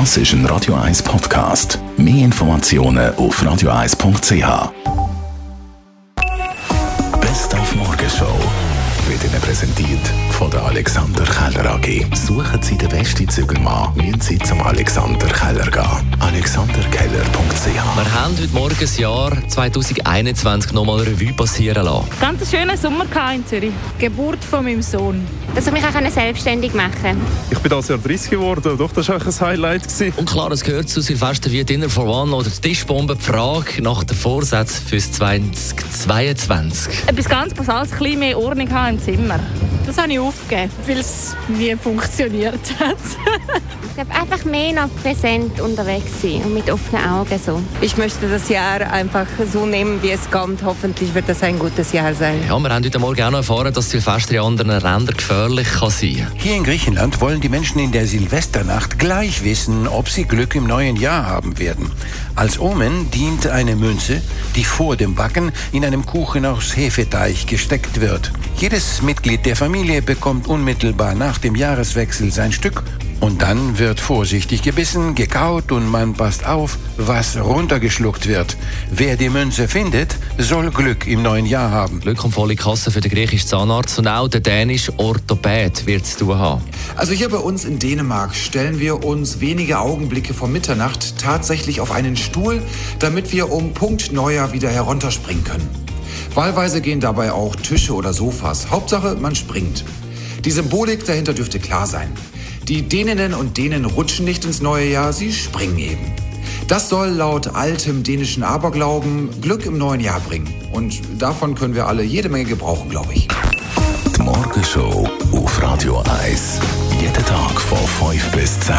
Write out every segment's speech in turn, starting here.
Das ist ein Radio 1 Podcast. Mehr Informationen auf radio1.ch. Best auf Morgenshow wird Ihnen präsentiert von der Alexander Keller AG. Suchen Sie den besten Zügelmann, müssen Sie zum Alexander Keller gehen. AlexanderKeller.ch Wir haben heute Morgen das Jahr 2021 nochmal Revue passieren lassen. Ganz schönen Sommer in Zürich. Geburt von meinem Sohn. Dass ich mich auch selbstständig machen konnte. Ich bin das Jahr 30 geworden. Doch, das war ein Highlight. Gewesen. Und klar, es gehört zu Silvester wie Dinner for One oder Tischbombe. Die Frage nach den Vorsätzen fürs 2022. Etwas ganz Basales, ein bisschen mehr Ordnung haben im Zimmer. Das habe ich aufgegeben, weil es nie funktioniert hat. ich glaube, einfach mehr noch präsent unterwegs sein und mit offenen Augen so. Ich möchte das Jahr einfach so nehmen, wie es kommt. Hoffentlich wird das ein gutes Jahr sein. Ja, wir haben heute Morgen auch noch erfahren, dass Silvester in anderen Ländern gefährlich kann sein. Hier in Griechenland wollen die Menschen in der Silvesternacht gleich wissen, ob sie Glück im neuen Jahr haben werden. Als Omen dient eine Münze, die vor dem Backen in einem Kuchen aus Hefeteig gesteckt wird. Jedes Mitglied der Familie bekommt unmittelbar nach dem Jahreswechsel sein Stück und dann wird vorsichtig gebissen, gekaut und man passt auf, was runtergeschluckt wird. Wer die Münze findet, soll Glück im neuen Jahr haben. Glück und volle Kasse für den griechischen Zahnarzt und auch der dänische Orthopäd wird es tun haben. Also hier bei uns in Dänemark stellen wir uns wenige Augenblicke vor Mitternacht tatsächlich auf einen Stuhl, damit wir um Punkt Neujahr wieder herunterspringen können. Wahlweise gehen dabei auch Tische oder Sofas. Hauptsache, man springt. Die Symbolik dahinter dürfte klar sein. Die Däninnen und Dänen rutschen nicht ins neue Jahr, sie springen eben. Das soll laut altem dänischen Aberglauben Glück im neuen Jahr bringen. Und davon können wir alle jede Menge gebrauchen, glaube ich. Die Morgenshow auf Radio 1. Jeden Tag von 5 bis 10.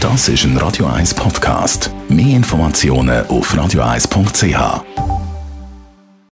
Das ist ein Radio 1 Podcast. Mehr Informationen auf radio1.ch.